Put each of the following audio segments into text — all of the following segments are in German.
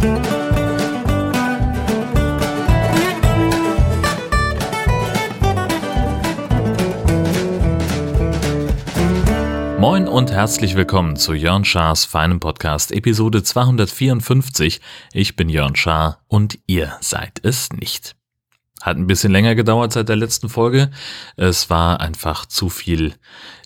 Moin und herzlich willkommen zu Jörn Schars feinem Podcast Episode 254. Ich bin Jörn Schaar und ihr seid es nicht. Hat ein bisschen länger gedauert seit der letzten Folge. Es war einfach zu viel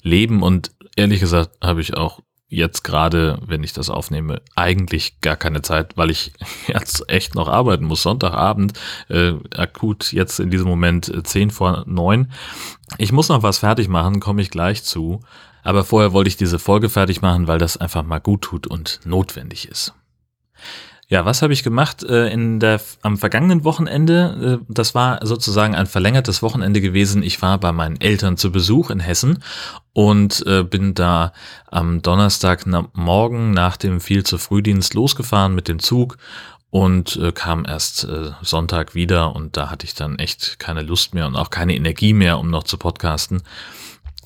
Leben und ehrlich gesagt habe ich auch jetzt gerade, wenn ich das aufnehme, eigentlich gar keine Zeit, weil ich jetzt echt noch arbeiten muss. Sonntagabend, äh, akut jetzt in diesem Moment äh, 10 vor 9. Ich muss noch was fertig machen, komme ich gleich zu. Aber vorher wollte ich diese Folge fertig machen, weil das einfach mal gut tut und notwendig ist. Ja, was habe ich gemacht äh, in der am vergangenen Wochenende? Äh, das war sozusagen ein verlängertes Wochenende gewesen. Ich war bei meinen Eltern zu Besuch in Hessen und äh, bin da am Donnerstag na, nach dem viel zu Frühdienst losgefahren mit dem Zug und äh, kam erst äh, Sonntag wieder und da hatte ich dann echt keine Lust mehr und auch keine Energie mehr, um noch zu podcasten.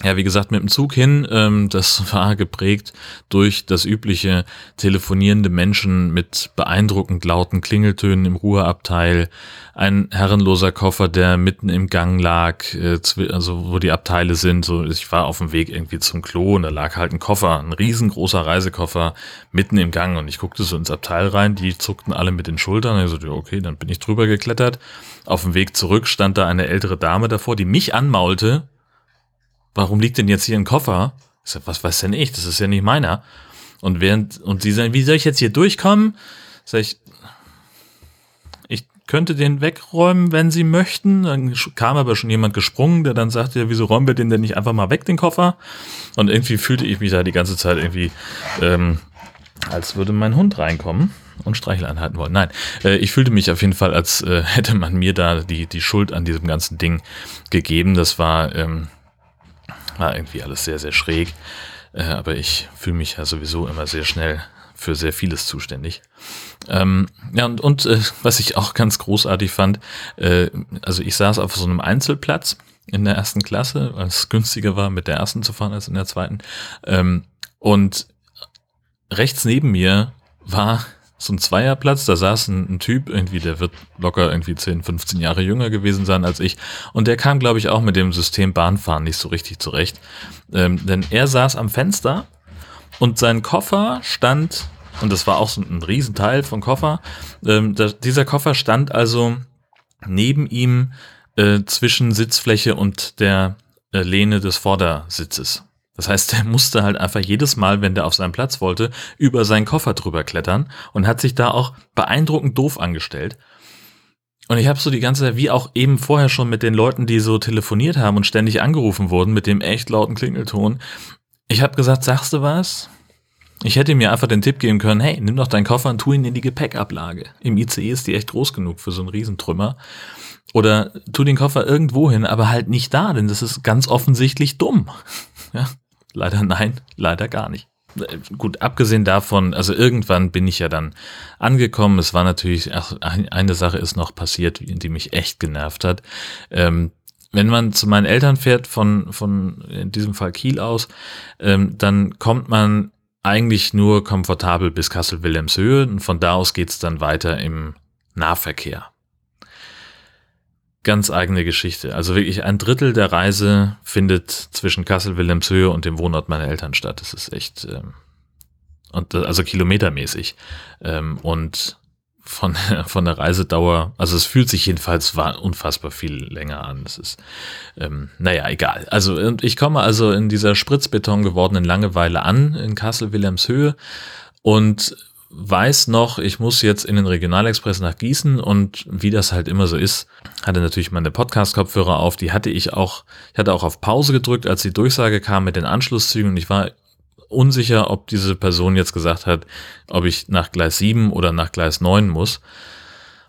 Ja, wie gesagt, mit dem Zug hin, ähm, das war geprägt durch das übliche telefonierende Menschen mit beeindruckend lauten Klingeltönen im Ruheabteil, ein herrenloser Koffer, der mitten im Gang lag, äh, also wo die Abteile sind. So, ich war auf dem Weg irgendwie zum Klo und da lag halt ein Koffer, ein riesengroßer Reisekoffer mitten im Gang und ich guckte so ins Abteil rein, die zuckten alle mit den Schultern. Ich so, okay, dann bin ich drüber geklettert. Auf dem Weg zurück stand da eine ältere Dame davor, die mich anmaulte warum liegt denn jetzt hier ein Koffer? Ich sag, was weiß denn ich? Das ist ja nicht meiner. Und während, und sie sagen, wie soll ich jetzt hier durchkommen? Sag ich, ich könnte den wegräumen, wenn sie möchten. Dann kam aber schon jemand gesprungen, der dann sagte, ja, wieso räumen wir den denn nicht einfach mal weg, den Koffer? Und irgendwie fühlte ich mich da die ganze Zeit irgendwie, ähm, als würde mein Hund reinkommen und Streichel anhalten wollen. Nein, äh, ich fühlte mich auf jeden Fall, als äh, hätte man mir da die, die Schuld an diesem ganzen Ding gegeben. Das war, ähm, war irgendwie alles sehr, sehr schräg. Äh, aber ich fühle mich ja sowieso immer sehr schnell für sehr vieles zuständig. Ähm, ja, und, und äh, was ich auch ganz großartig fand, äh, also ich saß auf so einem Einzelplatz in der ersten Klasse, weil es günstiger war, mit der ersten zu fahren als in der zweiten. Ähm, und rechts neben mir war so ein Zweierplatz, da saß ein, ein, Typ, irgendwie, der wird locker irgendwie 10, 15 Jahre jünger gewesen sein als ich. Und der kam, glaube ich, auch mit dem System Bahnfahren nicht so richtig zurecht. Ähm, denn er saß am Fenster und sein Koffer stand, und das war auch so ein Riesenteil vom Koffer, ähm, da, dieser Koffer stand also neben ihm äh, zwischen Sitzfläche und der äh, Lehne des Vordersitzes. Das heißt, der musste halt einfach jedes Mal, wenn der auf seinen Platz wollte, über seinen Koffer drüber klettern und hat sich da auch beeindruckend doof angestellt. Und ich habe so die ganze Zeit, wie auch eben vorher schon mit den Leuten, die so telefoniert haben und ständig angerufen wurden mit dem echt lauten Klingelton. Ich habe gesagt, sagst du was? Ich hätte mir einfach den Tipp geben können, hey, nimm doch deinen Koffer und tu ihn in die Gepäckablage. Im ICE ist die echt groß genug für so einen Riesentrümmer. Oder tu den Koffer irgendwo hin, aber halt nicht da, denn das ist ganz offensichtlich dumm. Ja, Leider nein, leider gar nicht. Gut, abgesehen davon, also irgendwann bin ich ja dann angekommen. Es war natürlich, ach, eine Sache ist noch passiert, die mich echt genervt hat. Ähm, wenn man zu meinen Eltern fährt, von, von in diesem Fall Kiel aus, ähm, dann kommt man eigentlich nur komfortabel bis Kassel-Wilhelmshöhe und von da aus geht's dann weiter im Nahverkehr ganz eigene Geschichte. Also wirklich ein Drittel der Reise findet zwischen Kassel-Wilhelmshöhe und dem Wohnort meiner Eltern statt. Das ist echt, ähm, und also kilometermäßig. Ähm, und von, von der Reisedauer, also es fühlt sich jedenfalls unfassbar viel länger an. Das ist, ähm, naja, egal. Also ich komme also in dieser Spritzbeton gewordenen Langeweile an in Kassel-Wilhelmshöhe und weiß noch, ich muss jetzt in den Regionalexpress nach Gießen und wie das halt immer so ist, hatte natürlich meine Podcast-Kopfhörer auf, die hatte ich auch, ich hatte auch auf Pause gedrückt, als die Durchsage kam mit den Anschlusszügen und ich war unsicher, ob diese Person jetzt gesagt hat, ob ich nach Gleis 7 oder nach Gleis 9 muss.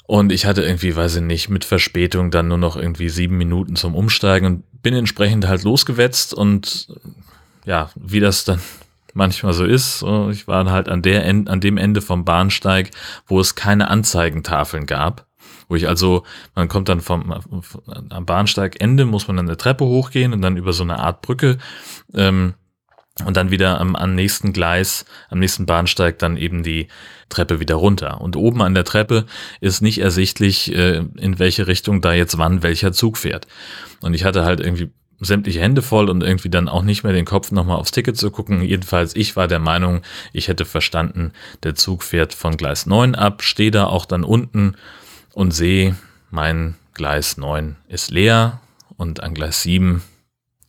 Und ich hatte irgendwie, weiß ich nicht, mit Verspätung dann nur noch irgendwie sieben Minuten zum Umsteigen und bin entsprechend halt losgewetzt und ja, wie das dann manchmal so ist. Ich war halt an, der, an dem Ende vom Bahnsteig, wo es keine Anzeigentafeln gab. Wo ich also, man kommt dann vom, am Bahnsteigende, muss man dann eine Treppe hochgehen und dann über so eine Art Brücke ähm, und dann wieder am, am nächsten Gleis, am nächsten Bahnsteig dann eben die Treppe wieder runter. Und oben an der Treppe ist nicht ersichtlich, äh, in welche Richtung da jetzt wann welcher Zug fährt. Und ich hatte halt irgendwie sämtliche Hände voll und irgendwie dann auch nicht mehr den Kopf nochmal aufs Ticket zu gucken. Jedenfalls, ich war der Meinung, ich hätte verstanden, der Zug fährt von Gleis 9 ab, stehe da auch dann unten und sehe, mein Gleis 9 ist leer und an Gleis 7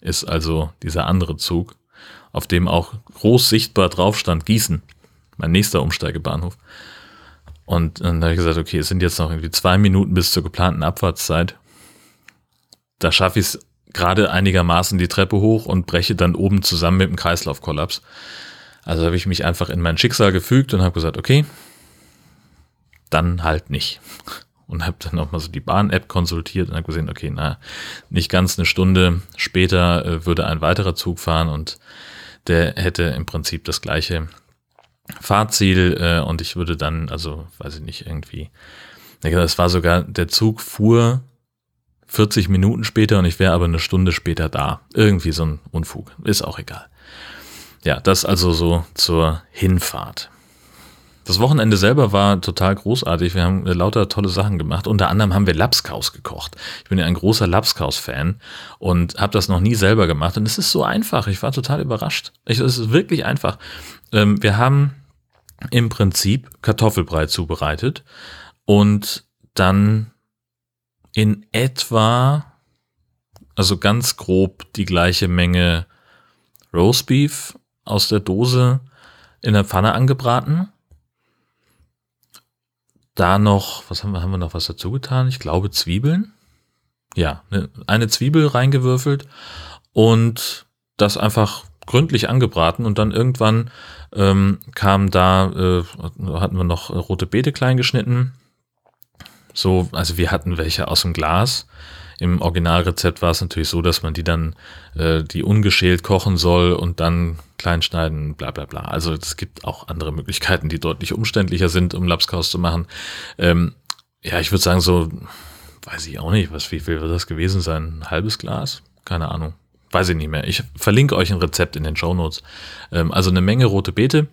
ist also dieser andere Zug auf dem auch groß sichtbar drauf stand Gießen, mein nächster Umsteigebahnhof. Und dann habe ich gesagt, okay, es sind jetzt noch irgendwie zwei Minuten bis zur geplanten Abfahrtszeit. Da schaffe ich es gerade einigermaßen die Treppe hoch und breche dann oben zusammen mit dem Kreislaufkollaps. Also habe ich mich einfach in mein Schicksal gefügt und habe gesagt, okay, dann halt nicht. Und habe dann nochmal so die Bahn-App konsultiert und habe gesehen, okay, na, nicht ganz eine Stunde später äh, würde ein weiterer Zug fahren und der hätte im Prinzip das gleiche Fahrziel äh, und ich würde dann, also weiß ich nicht, irgendwie, das war sogar, der Zug fuhr 40 Minuten später und ich wäre aber eine Stunde später da. Irgendwie so ein Unfug, ist auch egal. Ja, das also so zur Hinfahrt. Das Wochenende selber war total großartig. Wir haben lauter tolle Sachen gemacht. Unter anderem haben wir Lapskaus gekocht. Ich bin ja ein großer Lapskaus-Fan und habe das noch nie selber gemacht. Und es ist so einfach. Ich war total überrascht. es ist wirklich einfach. Ähm, wir haben im Prinzip Kartoffelbrei zubereitet und dann in etwa, also ganz grob die gleiche Menge Roastbeef aus der Dose in der Pfanne angebraten da noch, was haben wir, haben wir noch was dazu getan? Ich glaube Zwiebeln. Ja, ne, eine Zwiebel reingewürfelt und das einfach gründlich angebraten und dann irgendwann ähm, kam da, äh, hatten wir noch rote Beete klein geschnitten. So, also wir hatten welche aus dem Glas im Originalrezept war es natürlich so, dass man die dann, äh, die ungeschält kochen soll und dann klein schneiden, bla bla bla. Also es gibt auch andere Möglichkeiten, die deutlich umständlicher sind, um Lapskaus zu machen. Ähm, ja, ich würde sagen, so, weiß ich auch nicht, was, wie viel wird das gewesen sein? Ein halbes Glas? Keine Ahnung. Weiß ich nicht mehr. Ich verlinke euch ein Rezept in den Show Notes. Ähm, also eine Menge rote Beete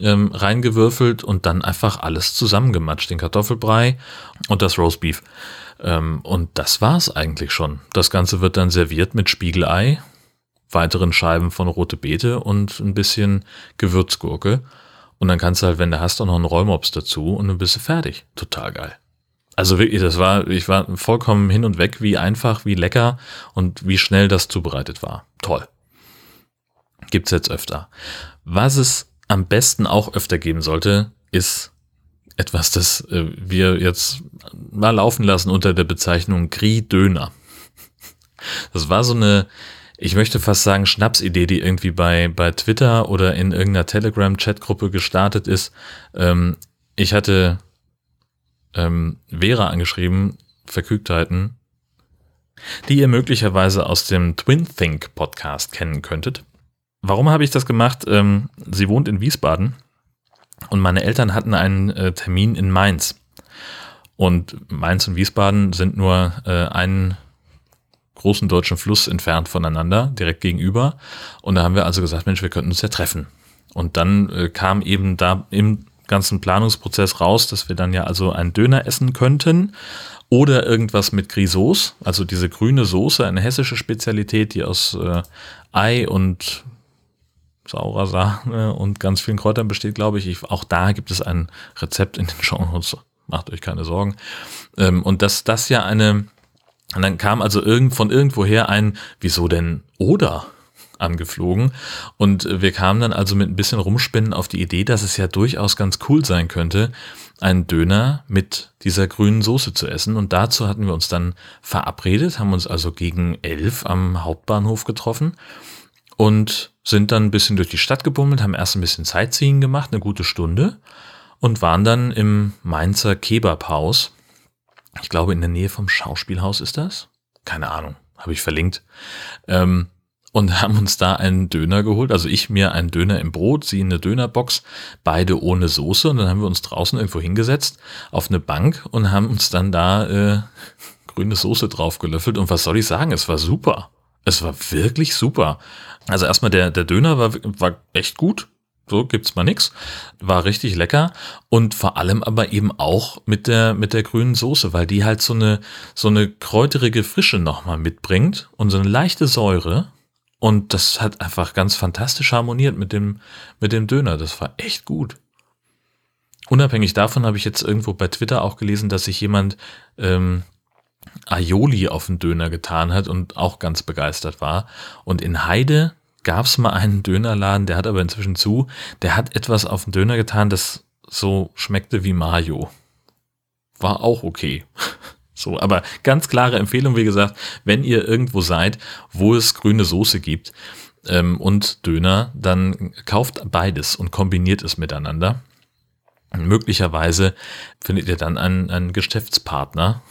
ähm, reingewürfelt und dann einfach alles zusammengematscht. Den Kartoffelbrei und das Roastbeef. Ähm, und das war's eigentlich schon. Das Ganze wird dann serviert mit Spiegelei, weiteren Scheiben von rote Beete und ein bisschen Gewürzgurke. Und dann kannst du halt, wenn du hast, auch noch einen Rollmops dazu und dann bist du fertig. Total geil. Also wirklich, das war, ich war vollkommen hin und weg, wie einfach, wie lecker und wie schnell das zubereitet war. Toll. Gibt's jetzt öfter. Was es am besten auch öfter geben sollte, ist etwas, das äh, wir jetzt mal laufen lassen unter der Bezeichnung Grie-Döner. Das war so eine, ich möchte fast sagen, Schnapsidee, die irgendwie bei, bei Twitter oder in irgendeiner Telegram-Chatgruppe gestartet ist. Ähm, ich hatte ähm, Vera angeschrieben, Verkügtheiten, die ihr möglicherweise aus dem Twin Think Podcast kennen könntet. Warum habe ich das gemacht? Ähm, sie wohnt in Wiesbaden und meine Eltern hatten einen äh, Termin in Mainz. Und Mainz und Wiesbaden sind nur äh, einen großen deutschen Fluss entfernt voneinander, direkt gegenüber. Und da haben wir also gesagt, Mensch, wir könnten uns ja treffen. Und dann äh, kam eben da im ganzen Planungsprozess raus, dass wir dann ja also einen Döner essen könnten oder irgendwas mit Grisauce, also diese grüne Soße, eine hessische Spezialität, die aus äh, Ei und saurer Sahne und ganz vielen Kräutern besteht, glaube ich. ich. Auch da gibt es ein Rezept in den Show Notes. Macht euch keine Sorgen. Ähm, und dass das ja eine, und dann kam also irgend, von irgendwoher ein, wieso denn oder? Angeflogen. Und wir kamen dann also mit ein bisschen Rumspinnen auf die Idee, dass es ja durchaus ganz cool sein könnte, einen Döner mit dieser grünen Soße zu essen. Und dazu hatten wir uns dann verabredet, haben uns also gegen elf am Hauptbahnhof getroffen und sind dann ein bisschen durch die Stadt gebummelt, haben erst ein bisschen Sightseeing gemacht, eine gute Stunde und waren dann im Mainzer Kebabhaus. Ich glaube, in der Nähe vom Schauspielhaus ist das. Keine Ahnung, habe ich verlinkt. Ähm, und haben uns da einen Döner geholt. Also ich mir einen Döner im Brot, sie eine Dönerbox, beide ohne Soße. Und dann haben wir uns draußen irgendwo hingesetzt auf eine Bank und haben uns dann da äh, grüne Soße drauf gelöffelt. Und was soll ich sagen, es war super. Es war wirklich super. Also erstmal der, der Döner war, war echt gut. So gibt's mal nix. War richtig lecker und vor allem aber eben auch mit der mit der grünen Soße, weil die halt so eine so eine kräuterige Frische nochmal mitbringt und so eine leichte Säure und das hat einfach ganz fantastisch harmoniert mit dem mit dem Döner. Das war echt gut. Unabhängig davon habe ich jetzt irgendwo bei Twitter auch gelesen, dass sich jemand ähm, Aioli auf den Döner getan hat und auch ganz begeistert war. Und in Heide gab es mal einen Dönerladen, der hat aber inzwischen zu, der hat etwas auf den Döner getan, das so schmeckte wie Mayo. War auch okay. So, aber ganz klare Empfehlung, wie gesagt, wenn ihr irgendwo seid, wo es grüne Soße gibt ähm, und Döner, dann kauft beides und kombiniert es miteinander. Und möglicherweise findet ihr dann einen, einen Geschäftspartner,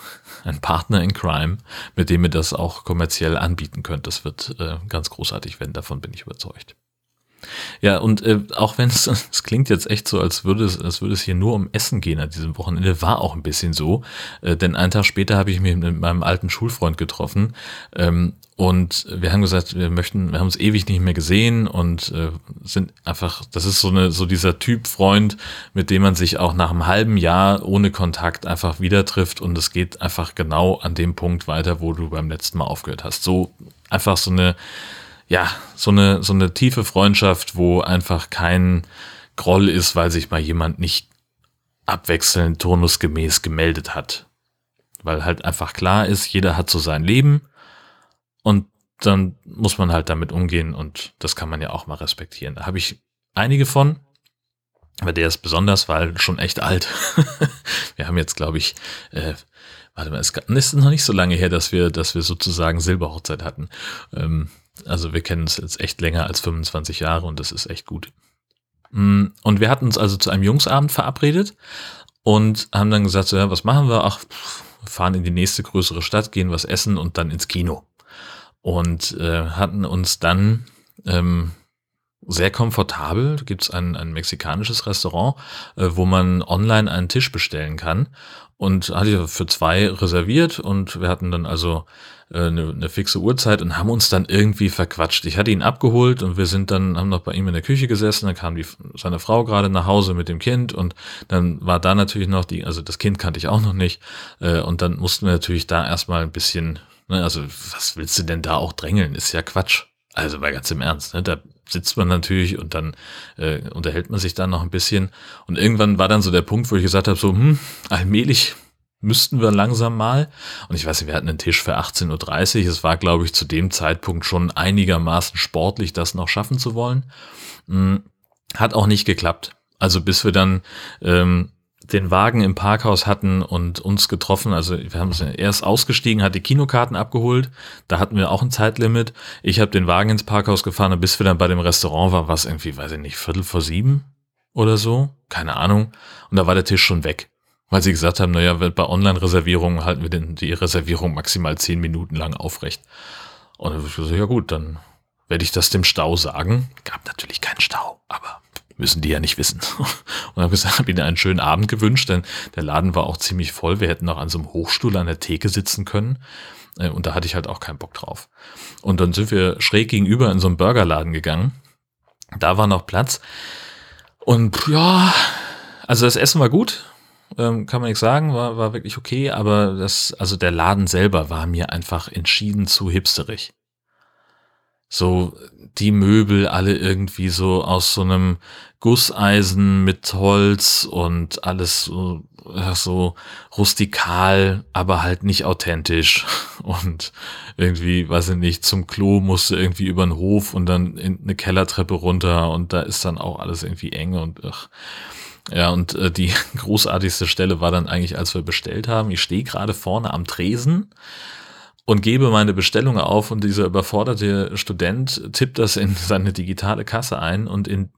einen Partner in Crime, mit dem ihr das auch kommerziell anbieten könnt. Das wird äh, ganz großartig werden, davon bin ich überzeugt. Ja, und äh, auch wenn es, klingt jetzt echt so, als würde es, als würde es hier nur um Essen gehen an diesem Wochenende, war auch ein bisschen so. Äh, denn einen Tag später habe ich mich mit meinem alten Schulfreund getroffen ähm, und wir haben gesagt, wir möchten, wir haben uns ewig nicht mehr gesehen und äh, sind einfach, das ist so eine, so dieser Typ Freund, mit dem man sich auch nach einem halben Jahr ohne Kontakt einfach wieder trifft und es geht einfach genau an dem Punkt weiter, wo du beim letzten Mal aufgehört hast. So einfach so eine ja, so eine, so eine tiefe Freundschaft, wo einfach kein Groll ist, weil sich mal jemand nicht abwechselnd turnusgemäß gemeldet hat. Weil halt einfach klar ist, jeder hat so sein Leben und dann muss man halt damit umgehen und das kann man ja auch mal respektieren. Da habe ich einige von, aber der ist besonders, weil schon echt alt. wir haben jetzt, glaube ich, äh, warte mal, es ist noch nicht so lange her, dass wir, dass wir sozusagen Silberhochzeit hatten. Ähm, also wir kennen uns jetzt echt länger als 25 Jahre und das ist echt gut. Mm, und wir hatten uns also zu einem Jungsabend verabredet und haben dann gesagt, so, ja, was machen wir? Ach, fahren in die nächste größere Stadt, gehen was essen und dann ins Kino. Und äh, hatten uns dann ähm, sehr komfortabel, gibt es ein, ein mexikanisches Restaurant, äh, wo man online einen Tisch bestellen kann. Und hatte ich für zwei reserviert und wir hatten dann also äh, eine, eine fixe Uhrzeit und haben uns dann irgendwie verquatscht. Ich hatte ihn abgeholt und wir sind dann, haben noch bei ihm in der Küche gesessen, dann kam die, seine Frau gerade nach Hause mit dem Kind und dann war da natürlich noch die, also das Kind kannte ich auch noch nicht äh, und dann mussten wir natürlich da erstmal ein bisschen, ne, also was willst du denn da auch drängeln, ist ja Quatsch. Also bei ganz im Ernst, ne, da sitzt man natürlich und dann äh, unterhält man sich dann noch ein bisschen und irgendwann war dann so der Punkt, wo ich gesagt habe, so, hm, allmählich müssten wir langsam mal. Und ich weiß nicht, wir hatten einen Tisch für 18.30 Uhr. Es war, glaube ich, zu dem Zeitpunkt schon einigermaßen sportlich, das noch schaffen zu wollen. Hm, hat auch nicht geklappt. Also bis wir dann ähm, den Wagen im Parkhaus hatten und uns getroffen. Also wir haben erst ausgestiegen, hat die Kinokarten abgeholt. Da hatten wir auch ein Zeitlimit. Ich habe den Wagen ins Parkhaus gefahren und bis wir dann bei dem Restaurant waren, war es irgendwie, weiß ich nicht, Viertel vor sieben oder so. Keine Ahnung. Und da war der Tisch schon weg weil sie gesagt haben, naja, bei Online-Reservierungen halten wir den, die Reservierung maximal zehn Minuten lang aufrecht. Und dann habe ich gesagt, ja gut, dann werde ich das dem Stau sagen. Gab natürlich keinen Stau, aber müssen die ja nicht wissen. Und habe gesagt, habe ihnen einen schönen Abend gewünscht, denn der Laden war auch ziemlich voll. Wir hätten auch an so einem Hochstuhl an der Theke sitzen können. Äh, und da hatte ich halt auch keinen Bock drauf. Und dann sind wir schräg gegenüber in so einen Burgerladen gegangen. Da war noch Platz. Und ja, also das Essen war gut ähm, kann man nichts sagen, war, war wirklich okay, aber das, also der Laden selber war mir einfach entschieden zu hipsterig. So die Möbel alle irgendwie so aus so einem Gusseisen mit Holz und alles so, so rustikal, aber halt nicht authentisch. Und irgendwie, weiß ich nicht, zum Klo musste irgendwie über den Hof und dann in eine Kellertreppe runter und da ist dann auch alles irgendwie eng und ach. Ja, und äh, die großartigste Stelle war dann eigentlich, als wir bestellt haben. Ich stehe gerade vorne am Tresen und gebe meine Bestellung auf und dieser überforderte Student tippt das in seine digitale Kasse ein und in,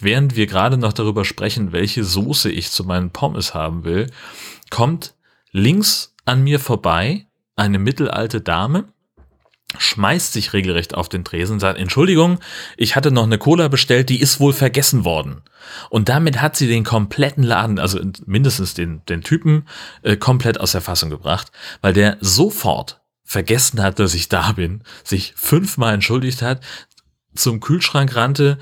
während wir gerade noch darüber sprechen, welche Soße ich zu meinen Pommes haben will, kommt links an mir vorbei eine mittelalte Dame schmeißt sich regelrecht auf den Tresen sagt, Entschuldigung, ich hatte noch eine Cola bestellt, die ist wohl vergessen worden. Und damit hat sie den kompletten Laden, also mindestens den, den Typen, äh, komplett aus der Fassung gebracht, weil der sofort vergessen hat, dass ich da bin, sich fünfmal entschuldigt hat, zum Kühlschrank rannte,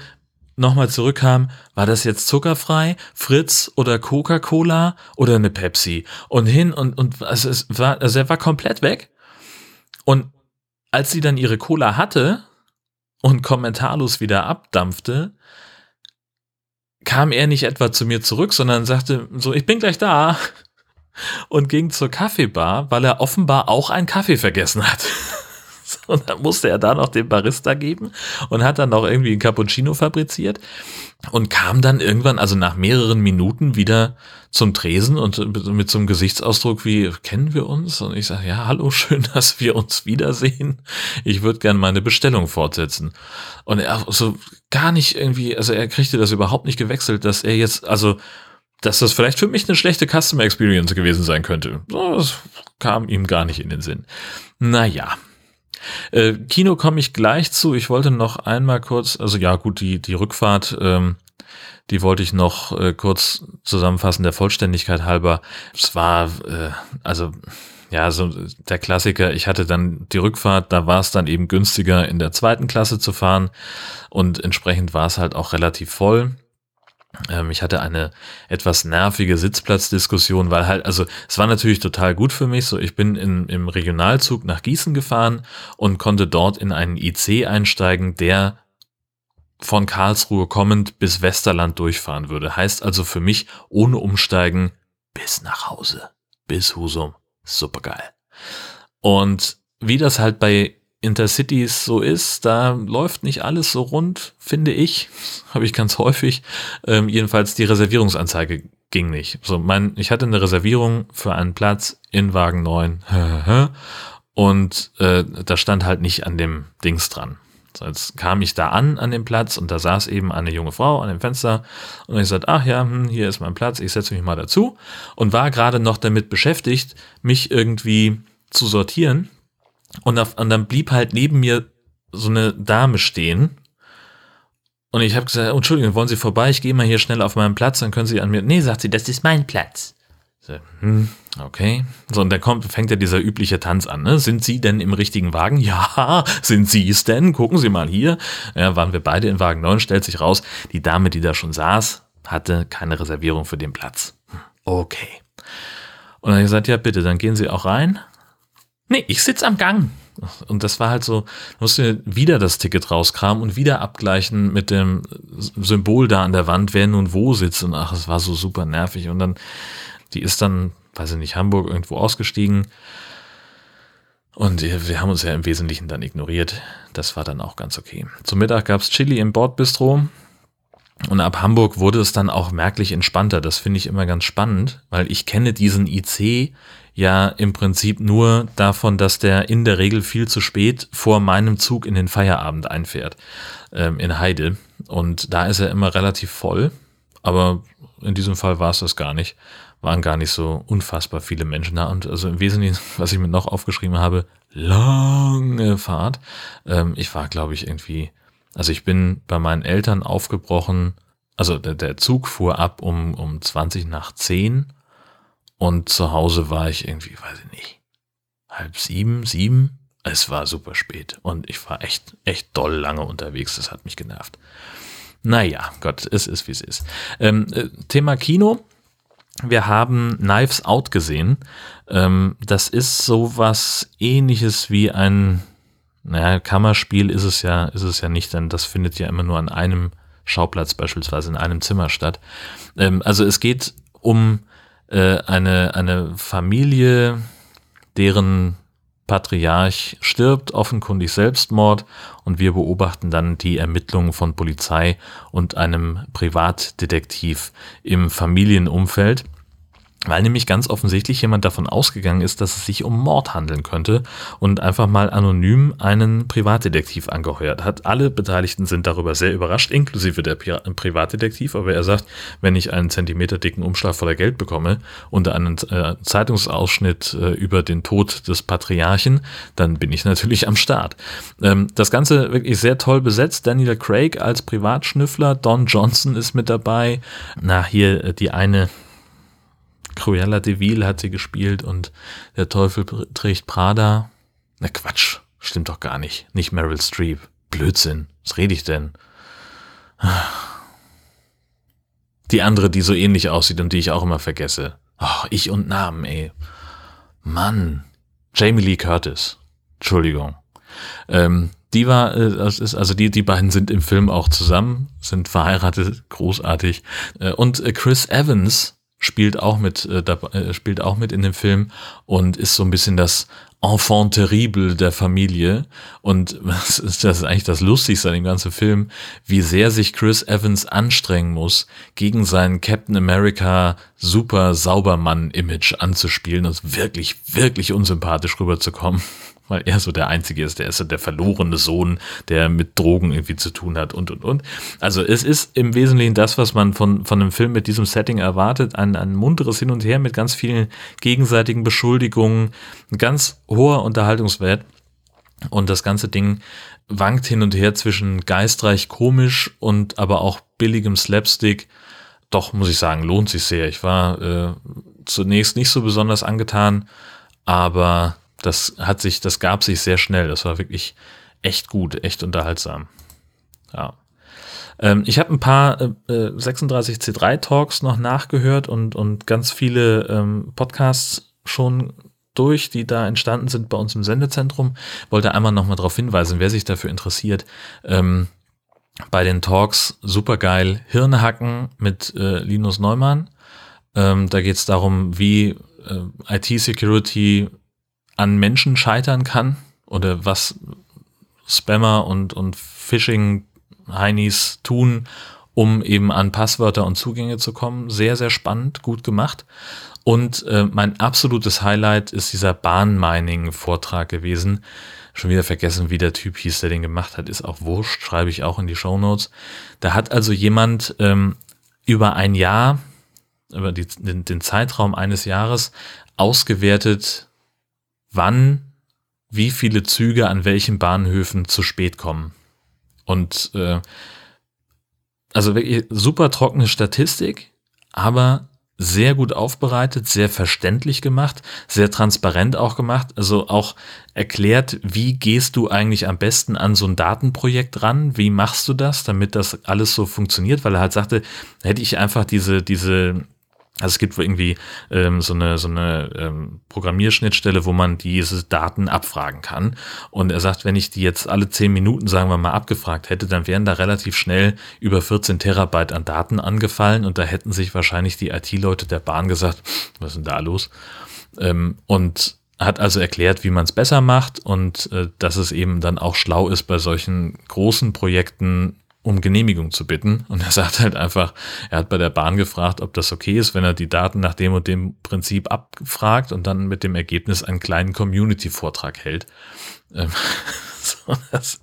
nochmal zurückkam, war das jetzt zuckerfrei, Fritz oder Coca-Cola oder eine Pepsi? Und hin und, und also es war, also er war komplett weg. Und als sie dann ihre Cola hatte und kommentarlos wieder abdampfte, kam er nicht etwa zu mir zurück, sondern sagte so, ich bin gleich da und ging zur Kaffeebar, weil er offenbar auch einen Kaffee vergessen hat. Und dann musste er da noch den Barista geben und hat dann noch irgendwie ein Cappuccino fabriziert und kam dann irgendwann, also nach mehreren Minuten wieder zum Tresen und mit so einem Gesichtsausdruck wie, kennen wir uns? Und ich sage, ja, hallo, schön, dass wir uns wiedersehen. Ich würde gern meine Bestellung fortsetzen. Und er so gar nicht irgendwie, also er kriegte das überhaupt nicht gewechselt, dass er jetzt, also dass das vielleicht für mich eine schlechte Customer Experience gewesen sein könnte. Das kam ihm gar nicht in den Sinn. Naja, äh, Kino komme ich gleich zu. Ich wollte noch einmal kurz, also ja gut, die, die Rückfahrt, ähm, die wollte ich noch äh, kurz zusammenfassen, der Vollständigkeit halber. Es war, äh, also ja, so der Klassiker, ich hatte dann die Rückfahrt, da war es dann eben günstiger in der zweiten Klasse zu fahren und entsprechend war es halt auch relativ voll. Ähm, ich hatte eine etwas nervige Sitzplatzdiskussion, weil halt, also es war natürlich total gut für mich. So, ich bin in, im Regionalzug nach Gießen gefahren und konnte dort in einen IC einsteigen, der von Karlsruhe kommend bis Westerland durchfahren würde. Heißt also für mich ohne Umsteigen bis nach Hause, bis Husum. Supergeil. Und wie das halt bei Intercities so ist, da läuft nicht alles so rund, finde ich. Habe ich ganz häufig. Ähm, jedenfalls die Reservierungsanzeige ging nicht. So, mein, ich hatte eine Reservierung für einen Platz in Wagen 9 und äh, da stand halt nicht an dem Dings dran. So, jetzt kam ich da an, an dem Platz, und da saß eben eine junge Frau an dem Fenster. Und ich sagte, ach ja, hm, hier ist mein Platz, ich setze mich mal dazu. Und war gerade noch damit beschäftigt, mich irgendwie zu sortieren und, auf, und dann blieb halt neben mir so eine Dame stehen. Und ich habe gesagt, Entschuldigung, wollen Sie vorbei? Ich gehe mal hier schnell auf meinen Platz, dann können Sie an mir. Nee, sagt sie, das ist mein Platz. So, hm, okay. So, und dann kommt, fängt ja dieser übliche Tanz an. Ne? Sind Sie denn im richtigen Wagen? Ja, sind Sie es denn? Gucken Sie mal hier. Ja, waren wir beide in Wagen 9, stellt sich raus, die Dame, die da schon saß, hatte keine Reservierung für den Platz. Hm, okay. Und dann habe ich gesagt, ja, bitte, dann gehen Sie auch rein. Nee, ich sitze am Gang. Und das war halt so, musste wieder das Ticket rauskramen und wieder abgleichen mit dem Symbol da an der Wand, wer nun wo sitzt. Und ach, es war so super nervig. Und dann, die ist dann, weiß ich nicht, Hamburg irgendwo ausgestiegen. Und wir haben uns ja im Wesentlichen dann ignoriert. Das war dann auch ganz okay. Zum Mittag gab's Chili im Bordbistro. Und ab Hamburg wurde es dann auch merklich entspannter. Das finde ich immer ganz spannend, weil ich kenne diesen IC ja im Prinzip nur davon, dass der in der Regel viel zu spät vor meinem Zug in den Feierabend einfährt, ähm, in Heide. Und da ist er immer relativ voll, aber in diesem Fall war es das gar nicht. Waren gar nicht so unfassbar viele Menschen da. Und also im Wesentlichen, was ich mir noch aufgeschrieben habe, lange Fahrt. Ähm, ich war, glaube ich, irgendwie, also ich bin bei meinen Eltern aufgebrochen, also der, der Zug fuhr ab um, um 20 nach 10 und zu Hause war ich irgendwie, weiß ich nicht, halb sieben, sieben. Es war super spät und ich war echt, echt doll lange unterwegs. Das hat mich genervt. Naja, Gott, es ist wie es ist. Ähm, äh, Thema Kino. Wir haben Knives Out gesehen. Ähm, das ist sowas ähnliches wie ein, naja, Kammerspiel ist es ja, ist es ja nicht, denn das findet ja immer nur an einem Schauplatz beispielsweise in einem Zimmer statt. Ähm, also es geht um äh, eine, eine Familie, deren Patriarch stirbt, offenkundig Selbstmord, und wir beobachten dann die Ermittlungen von Polizei und einem Privatdetektiv im Familienumfeld weil nämlich ganz offensichtlich jemand davon ausgegangen ist, dass es sich um Mord handeln könnte und einfach mal anonym einen Privatdetektiv angeheuert hat. Alle Beteiligten sind darüber sehr überrascht, inklusive der Privatdetektiv, aber er sagt, wenn ich einen Zentimeter dicken Umschlag voller Geld bekomme und einen äh, Zeitungsausschnitt äh, über den Tod des Patriarchen, dann bin ich natürlich am Start. Ähm, das Ganze wirklich sehr toll besetzt. Daniel Craig als Privatschnüffler, Don Johnson ist mit dabei. Na, hier äh, die eine Cruella de Vil hat sie gespielt und Der Teufel trägt Prada. Na Quatsch, stimmt doch gar nicht. Nicht Meryl Streep. Blödsinn. Was rede ich denn? Die andere, die so ähnlich aussieht und die ich auch immer vergesse. Oh, ich und Namen, ey. Mann. Jamie Lee Curtis. Entschuldigung. Ähm, die war, äh, also die, die beiden sind im Film auch zusammen, sind verheiratet, großartig. Äh, und äh, Chris Evans spielt auch mit, äh, da, äh, spielt auch mit in dem Film und ist so ein bisschen das Enfant terrible der Familie. Und was ist das ist eigentlich das Lustigste an dem ganzen Film, wie sehr sich Chris Evans anstrengen muss, gegen seinen Captain America super Saubermann-Image anzuspielen und wirklich, wirklich unsympathisch rüberzukommen weil er so der Einzige ist, der ist so der verlorene Sohn, der mit Drogen irgendwie zu tun hat und, und, und. Also es ist im Wesentlichen das, was man von, von einem Film mit diesem Setting erwartet, ein, ein munteres Hin und Her mit ganz vielen gegenseitigen Beschuldigungen, ein ganz hoher Unterhaltungswert und das ganze Ding wankt hin und her zwischen geistreich komisch und aber auch billigem Slapstick. Doch, muss ich sagen, lohnt sich sehr. Ich war äh, zunächst nicht so besonders angetan, aber das hat sich, das gab sich sehr schnell. Das war wirklich echt gut, echt unterhaltsam. Ja. Ähm, ich habe ein paar äh, 36C3 Talks noch nachgehört und, und ganz viele ähm, Podcasts schon durch, die da entstanden sind bei uns im Sendezentrum. Wollte einmal nochmal darauf hinweisen, wer sich dafür interessiert. Ähm, bei den Talks supergeil Hirnhacken mit äh, Linus Neumann. Ähm, da geht es darum, wie äh, IT-Security an Menschen scheitern kann oder was Spammer und, und Phishing-Heinis tun, um eben an Passwörter und Zugänge zu kommen. Sehr, sehr spannend, gut gemacht. Und äh, mein absolutes Highlight ist dieser Bahnmining-Vortrag gewesen. Schon wieder vergessen, wie der Typ hieß, der den gemacht hat. Ist auch wurscht, schreibe ich auch in die Show Notes. Da hat also jemand ähm, über ein Jahr, über die, den, den Zeitraum eines Jahres ausgewertet, wann wie viele Züge an welchen Bahnhöfen zu spät kommen. Und äh, also wirklich super trockene Statistik, aber sehr gut aufbereitet, sehr verständlich gemacht, sehr transparent auch gemacht, also auch erklärt, wie gehst du eigentlich am besten an so ein Datenprojekt ran, wie machst du das, damit das alles so funktioniert, weil er halt sagte, hätte ich einfach diese, diese also es gibt irgendwie ähm, so eine, so eine ähm, Programmierschnittstelle, wo man diese Daten abfragen kann. Und er sagt, wenn ich die jetzt alle zehn Minuten, sagen wir mal, abgefragt hätte, dann wären da relativ schnell über 14 Terabyte an Daten angefallen und da hätten sich wahrscheinlich die IT-Leute der Bahn gesagt, was ist denn da los? Ähm, und hat also erklärt, wie man es besser macht und äh, dass es eben dann auch schlau ist, bei solchen großen Projekten um Genehmigung zu bitten. Und er sagt halt einfach, er hat bei der Bahn gefragt, ob das okay ist, wenn er die Daten nach dem und dem Prinzip abfragt und dann mit dem Ergebnis einen kleinen Community-Vortrag hält. Ähm, so, das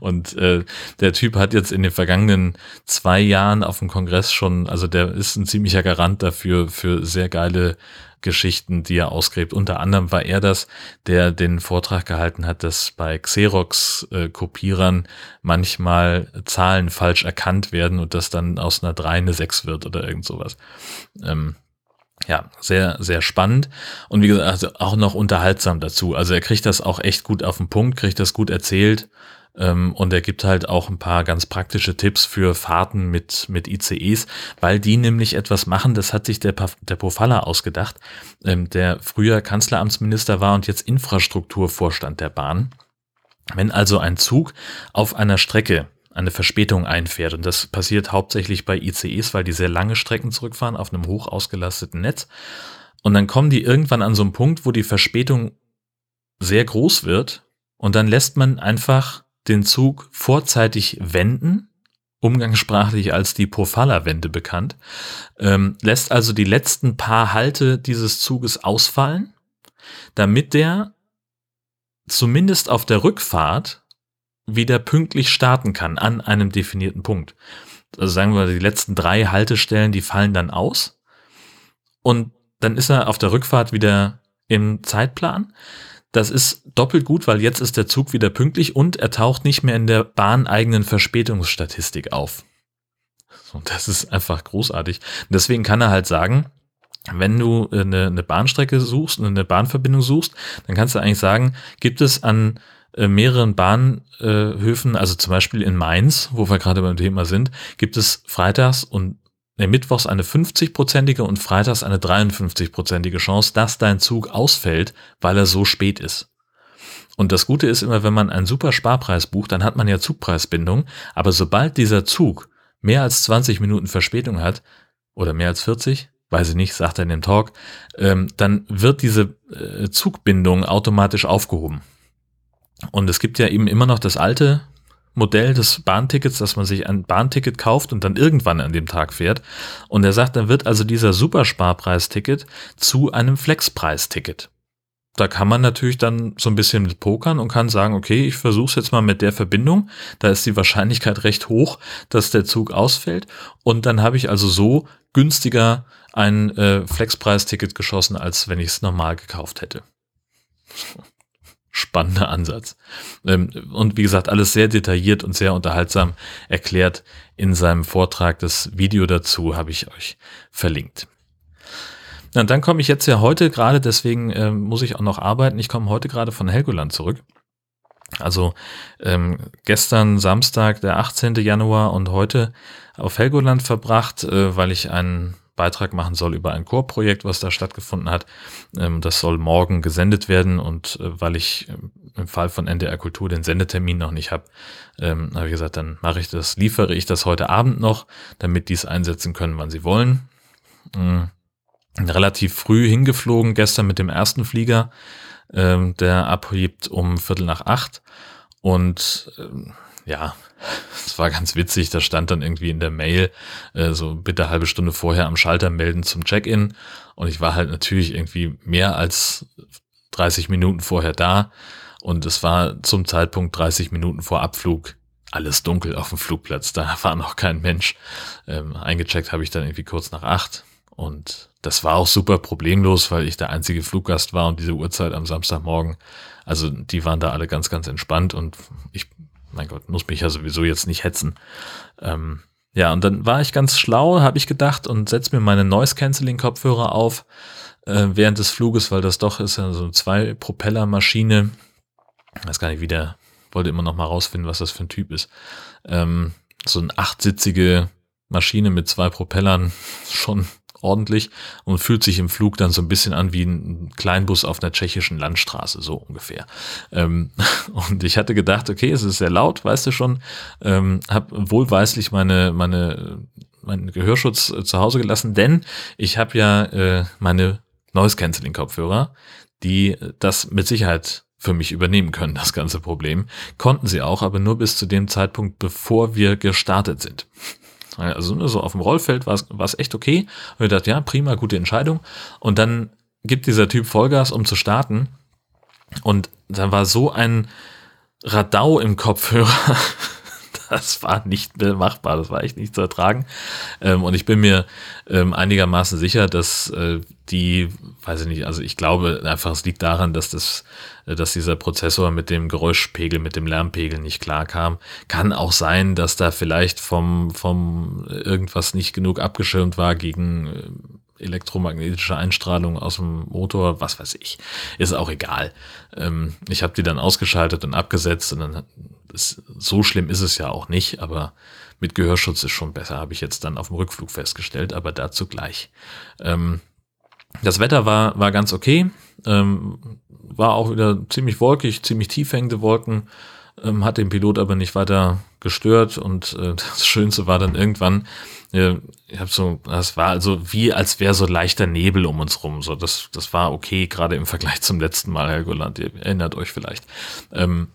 und äh, der Typ hat jetzt in den vergangenen zwei Jahren auf dem Kongress schon, also der ist ein ziemlicher Garant dafür, für sehr geile Geschichten, die er ausgräbt. Unter anderem war er das, der den Vortrag gehalten hat, dass bei Xerox-Kopierern äh, manchmal Zahlen falsch erkannt werden und das dann aus einer 3 eine 6 wird oder irgend sowas. Ähm, ja, sehr, sehr spannend und wie gesagt, also auch noch unterhaltsam dazu. Also er kriegt das auch echt gut auf den Punkt, kriegt das gut erzählt und er gibt halt auch ein paar ganz praktische Tipps für Fahrten mit, mit ICEs, weil die nämlich etwas machen, das hat sich der, der Pofalla ausgedacht, ähm, der früher Kanzleramtsminister war und jetzt Infrastrukturvorstand der Bahn. Wenn also ein Zug auf einer Strecke eine Verspätung einfährt. Und das passiert hauptsächlich bei ICEs, weil die sehr lange Strecken zurückfahren auf einem hoch ausgelasteten Netz. Und dann kommen die irgendwann an so einen Punkt, wo die Verspätung sehr groß wird. Und dann lässt man einfach den Zug vorzeitig wenden, umgangssprachlich als die Pofalla-Wende bekannt, ähm, lässt also die letzten paar Halte dieses Zuges ausfallen, damit der zumindest auf der Rückfahrt wieder pünktlich starten kann an einem definierten Punkt. Also sagen wir, die letzten drei Haltestellen, die fallen dann aus und dann ist er auf der Rückfahrt wieder im Zeitplan. Das ist doppelt gut, weil jetzt ist der Zug wieder pünktlich und er taucht nicht mehr in der bahneigenen Verspätungsstatistik auf. Und das ist einfach großartig. Deswegen kann er halt sagen, wenn du eine, eine Bahnstrecke suchst, eine Bahnverbindung suchst, dann kannst du eigentlich sagen, gibt es an äh, mehreren Bahnhöfen, also zum Beispiel in Mainz, wo wir gerade beim Thema sind, gibt es freitags und nee, mittwochs eine 50-prozentige und freitags eine 53-prozentige Chance, dass dein Zug ausfällt, weil er so spät ist. Und das Gute ist immer, wenn man einen super Sparpreis bucht, dann hat man ja Zugpreisbindung, aber sobald dieser Zug mehr als 20 Minuten Verspätung hat, oder mehr als 40, weiß ich nicht, sagt er in dem Talk, ähm, dann wird diese äh, Zugbindung automatisch aufgehoben. Und es gibt ja eben immer noch das alte Modell des Bahntickets, dass man sich ein Bahnticket kauft und dann irgendwann an dem Tag fährt. Und er sagt, dann wird also dieser Supersparpreisticket zu einem Flexpreisticket. Da kann man natürlich dann so ein bisschen mit pokern und kann sagen, okay, ich versuche es jetzt mal mit der Verbindung. Da ist die Wahrscheinlichkeit recht hoch, dass der Zug ausfällt. Und dann habe ich also so günstiger ein äh, Flexpreisticket geschossen, als wenn ich es normal gekauft hätte spannender Ansatz. Ähm, und wie gesagt, alles sehr detailliert und sehr unterhaltsam erklärt in seinem Vortrag. Das Video dazu habe ich euch verlinkt. Na, dann komme ich jetzt ja heute gerade, deswegen äh, muss ich auch noch arbeiten. Ich komme heute gerade von Helgoland zurück. Also ähm, gestern Samstag, der 18. Januar und heute auf Helgoland verbracht, äh, weil ich einen Beitrag machen soll über ein Chorprojekt, was da stattgefunden hat. Ähm, das soll morgen gesendet werden und äh, weil ich ähm, im Fall von NDR Kultur den Sendetermin noch nicht habe, ähm, habe ich gesagt, dann mache ich das, liefere ich das heute Abend noch, damit die es einsetzen können, wann sie wollen. Ähm, relativ früh hingeflogen, gestern mit dem ersten Flieger, ähm, der abhebt um Viertel nach acht und ja, es war ganz witzig, da stand dann irgendwie in der Mail, äh, so bitte halbe Stunde vorher am Schalter melden zum Check-in. Und ich war halt natürlich irgendwie mehr als 30 Minuten vorher da. Und es war zum Zeitpunkt 30 Minuten vor Abflug alles dunkel auf dem Flugplatz. Da war noch kein Mensch. Ähm, eingecheckt habe ich dann irgendwie kurz nach acht. Und das war auch super problemlos, weil ich der einzige Fluggast war und diese Uhrzeit am Samstagmorgen. Also die waren da alle ganz, ganz entspannt und ich mein Gott, muss mich ja sowieso jetzt nicht hetzen. Ähm, ja, und dann war ich ganz schlau, habe ich gedacht, und setze mir meine Noise-Canceling-Kopfhörer auf äh, während des Fluges, weil das doch ist ja so eine Zwei-Propeller-Maschine. Ich weiß gar nicht, wie der, wollte immer noch mal rausfinden, was das für ein Typ ist. Ähm, so eine achtsitzige Maschine mit zwei Propellern, schon ordentlich und fühlt sich im Flug dann so ein bisschen an wie ein Kleinbus auf einer tschechischen Landstraße, so ungefähr. Ähm, und ich hatte gedacht, okay, es ist sehr laut, weißt du schon, ähm, habe wohlweislich meine, meine, meinen Gehörschutz äh, zu Hause gelassen, denn ich habe ja äh, meine Noise Cancelling Kopfhörer, die das mit Sicherheit für mich übernehmen können, das ganze Problem. Konnten sie auch, aber nur bis zu dem Zeitpunkt, bevor wir gestartet sind. Also ne, so auf dem Rollfeld war es echt okay. Und ich dachte, ja, prima, gute Entscheidung. Und dann gibt dieser Typ Vollgas, um zu starten. Und dann war so ein Radau im Kopfhörer. das war nicht mehr machbar, das war echt nicht zu ertragen. Ähm, und ich bin mir ähm, einigermaßen sicher, dass äh, die, weiß ich nicht, also ich glaube einfach, es liegt daran, dass das, dass dieser Prozessor mit dem Geräuschpegel, mit dem Lärmpegel nicht klar kam. Kann auch sein, dass da vielleicht vom, vom irgendwas nicht genug abgeschirmt war gegen äh, elektromagnetische Einstrahlung aus dem Motor, was weiß ich, ist auch egal. Ähm, ich habe die dann ausgeschaltet und abgesetzt und dann ist, so schlimm ist es ja auch nicht, aber mit Gehörschutz ist schon besser, habe ich jetzt dann auf dem Rückflug festgestellt, aber dazu gleich. Ähm, das Wetter war, war ganz okay, ähm, war auch wieder ziemlich wolkig, ziemlich tief hängende Wolken, ähm, hat den Pilot aber nicht weiter gestört und äh, das Schönste war dann irgendwann, äh, ich habe so, das war also wie als wäre so leichter Nebel um uns rum, so das, das war okay, gerade im Vergleich zum letzten Mal, Helgoland, ihr erinnert euch vielleicht. Ähm,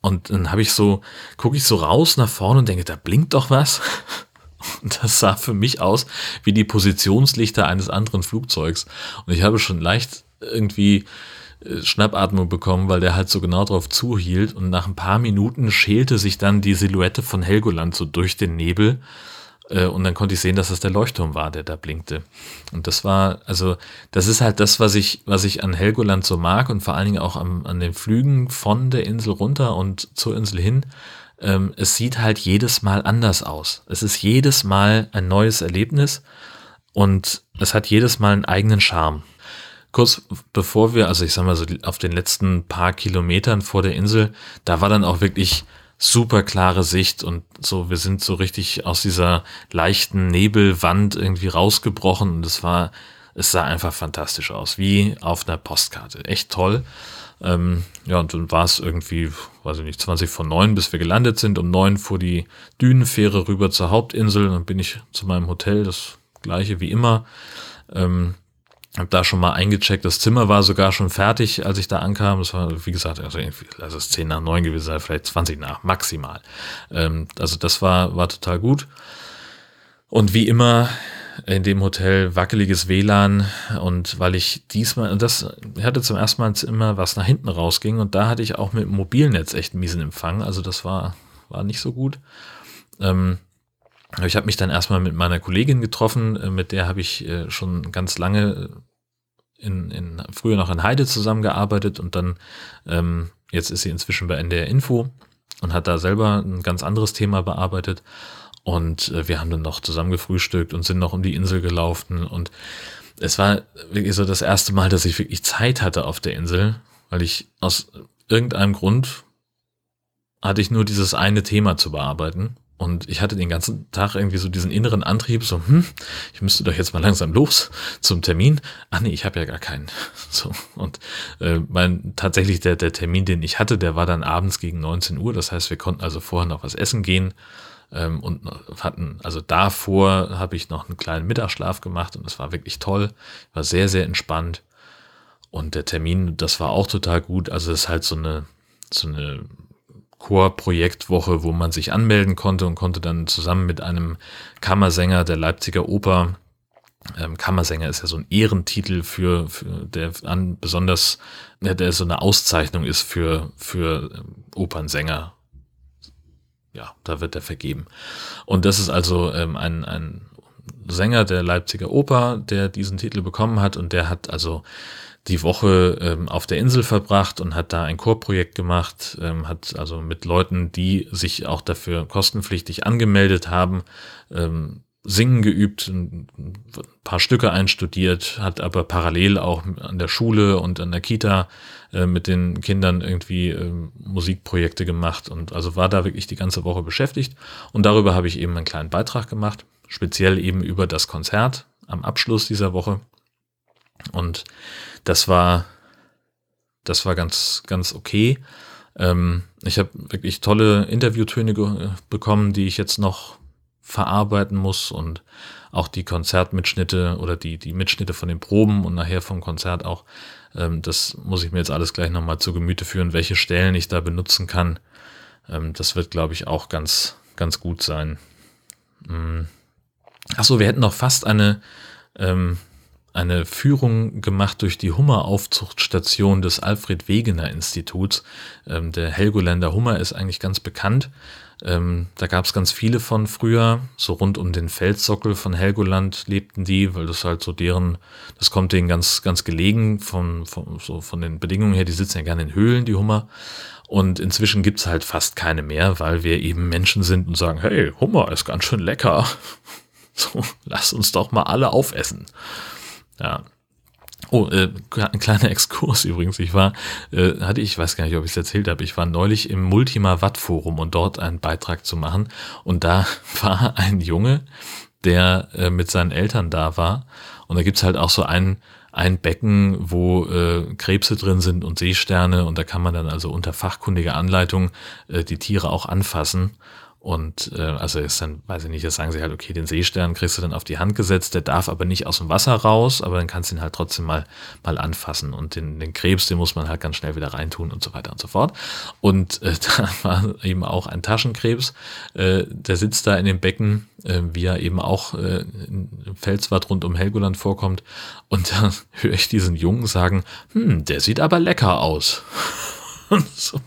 und dann habe ich so, gucke ich so raus nach vorne und denke, da blinkt doch was. Das sah für mich aus wie die Positionslichter eines anderen Flugzeugs. Und ich habe schon leicht irgendwie äh, Schnappatmung bekommen, weil der halt so genau drauf zuhielt. Und nach ein paar Minuten schälte sich dann die Silhouette von Helgoland so durch den Nebel. Äh, und dann konnte ich sehen, dass das der Leuchtturm war, der da blinkte. Und das war, also, das ist halt das, was ich, was ich an Helgoland so mag und vor allen Dingen auch am, an den Flügen von der Insel runter und zur Insel hin. Ähm, es sieht halt jedes Mal anders aus. Es ist jedes Mal ein neues Erlebnis. und es hat jedes Mal einen eigenen Charme. Kurz bevor wir, also ich sag mal so auf den letzten paar Kilometern vor der Insel, da war dann auch wirklich super klare Sicht und so, wir sind so richtig aus dieser leichten Nebelwand irgendwie rausgebrochen und es war, es sah einfach fantastisch aus, wie auf einer Postkarte. Echt toll. Ähm, ja, und dann war es irgendwie, weiß ich nicht, 20 von neun, bis wir gelandet sind. Um neun fuhr die Dünenfähre rüber zur Hauptinsel. Dann bin ich zu meinem Hotel, das gleiche wie immer. Ähm, hab da schon mal eingecheckt. Das Zimmer war sogar schon fertig, als ich da ankam. Das war, wie gesagt, also, also es 10 nach 9 gewesen, vielleicht 20 nach, maximal. Ähm, also das war, war total gut. Und wie immer in dem Hotel wackeliges WLAN und weil ich diesmal, und das hatte zum ersten Mal ein Zimmer, was nach hinten rausging und da hatte ich auch mit dem Mobilnetz echt miesen Empfang. Also das war, war nicht so gut. Ähm, ich habe mich dann erstmal mit meiner Kollegin getroffen, äh, mit der habe ich äh, schon ganz lange in, in, früher noch in Heide zusammengearbeitet und dann, ähm, jetzt ist sie inzwischen bei NDR Info und hat da selber ein ganz anderes Thema bearbeitet. Und äh, wir haben dann noch zusammen gefrühstückt und sind noch um die Insel gelaufen. Und es war wirklich so das erste Mal, dass ich wirklich Zeit hatte auf der Insel, weil ich aus irgendeinem Grund hatte ich nur dieses eine Thema zu bearbeiten. Und ich hatte den ganzen Tag irgendwie so diesen inneren Antrieb, so, hm, ich müsste doch jetzt mal langsam los zum Termin. Ach nee, ich habe ja gar keinen. So, und äh, mein tatsächlich der, der Termin, den ich hatte, der war dann abends gegen 19 Uhr. Das heißt, wir konnten also vorher noch was essen gehen ähm, und hatten, also davor habe ich noch einen kleinen Mittagsschlaf gemacht und es war wirklich toll. War sehr, sehr entspannt. Und der Termin, das war auch total gut. Also es ist halt so eine, so eine Chorprojektwoche, wo man sich anmelden konnte und konnte dann zusammen mit einem Kammersänger der Leipziger Oper ähm, Kammersänger ist ja so ein Ehrentitel für, für der an besonders, ja, der so eine Auszeichnung ist für, für ähm, Opernsänger. Ja, da wird er vergeben. Und das ist also ähm, ein, ein Sänger der Leipziger Oper, der diesen Titel bekommen hat und der hat also die Woche ähm, auf der Insel verbracht und hat da ein Chorprojekt gemacht, ähm, hat also mit Leuten, die sich auch dafür kostenpflichtig angemeldet haben, ähm, Singen geübt, ein paar Stücke einstudiert, hat aber parallel auch an der Schule und an der Kita äh, mit den Kindern irgendwie äh, Musikprojekte gemacht und also war da wirklich die ganze Woche beschäftigt und darüber habe ich eben einen kleinen Beitrag gemacht, speziell eben über das Konzert am Abschluss dieser Woche und das war, das war ganz, ganz okay. Ähm, ich habe wirklich tolle Interviewtöne bekommen, die ich jetzt noch verarbeiten muss und auch die Konzertmitschnitte oder die, die Mitschnitte von den Proben und nachher vom Konzert auch. Ähm, das muss ich mir jetzt alles gleich nochmal zu Gemüte führen, welche Stellen ich da benutzen kann. Ähm, das wird, glaube ich, auch ganz, ganz gut sein. Mhm. Achso, wir hätten noch fast eine, ähm, eine Führung gemacht durch die Hummeraufzuchtstation des Alfred Wegener Instituts. Ähm, der Helgoländer Hummer ist eigentlich ganz bekannt. Ähm, da gab es ganz viele von früher, so rund um den Felssockel von Helgoland lebten die, weil das halt so deren, das kommt denen ganz, ganz gelegen von, von, so von den Bedingungen her, die sitzen ja gerne in Höhlen, die Hummer. Und inzwischen gibt's halt fast keine mehr, weil wir eben Menschen sind und sagen, hey, Hummer ist ganz schön lecker. So, lass uns doch mal alle aufessen. Ja. Oh, äh, ein kleiner Exkurs übrigens. Ich war, äh, hatte ich, weiß gar nicht, ob ich es erzählt habe, ich war neulich im Multima Watt Forum und dort einen Beitrag zu machen. Und da war ein Junge, der äh, mit seinen Eltern da war. Und da gibt's halt auch so ein, ein Becken, wo äh, Krebse drin sind und Seesterne. Und da kann man dann also unter fachkundiger Anleitung äh, die Tiere auch anfassen. Und äh, also ist dann, weiß ich nicht, jetzt sagen sie halt, okay, den Seestern kriegst du dann auf die Hand gesetzt, der darf aber nicht aus dem Wasser raus, aber dann kannst du ihn halt trotzdem mal, mal anfassen. Und den, den Krebs, den muss man halt ganz schnell wieder reintun und so weiter und so fort. Und äh, da war eben auch ein Taschenkrebs, äh, der sitzt da in dem Becken, äh, wie er eben auch äh, im Felswart rund um Helgoland vorkommt. Und da höre ich diesen Jungen sagen, hm, der sieht aber lecker aus. und so?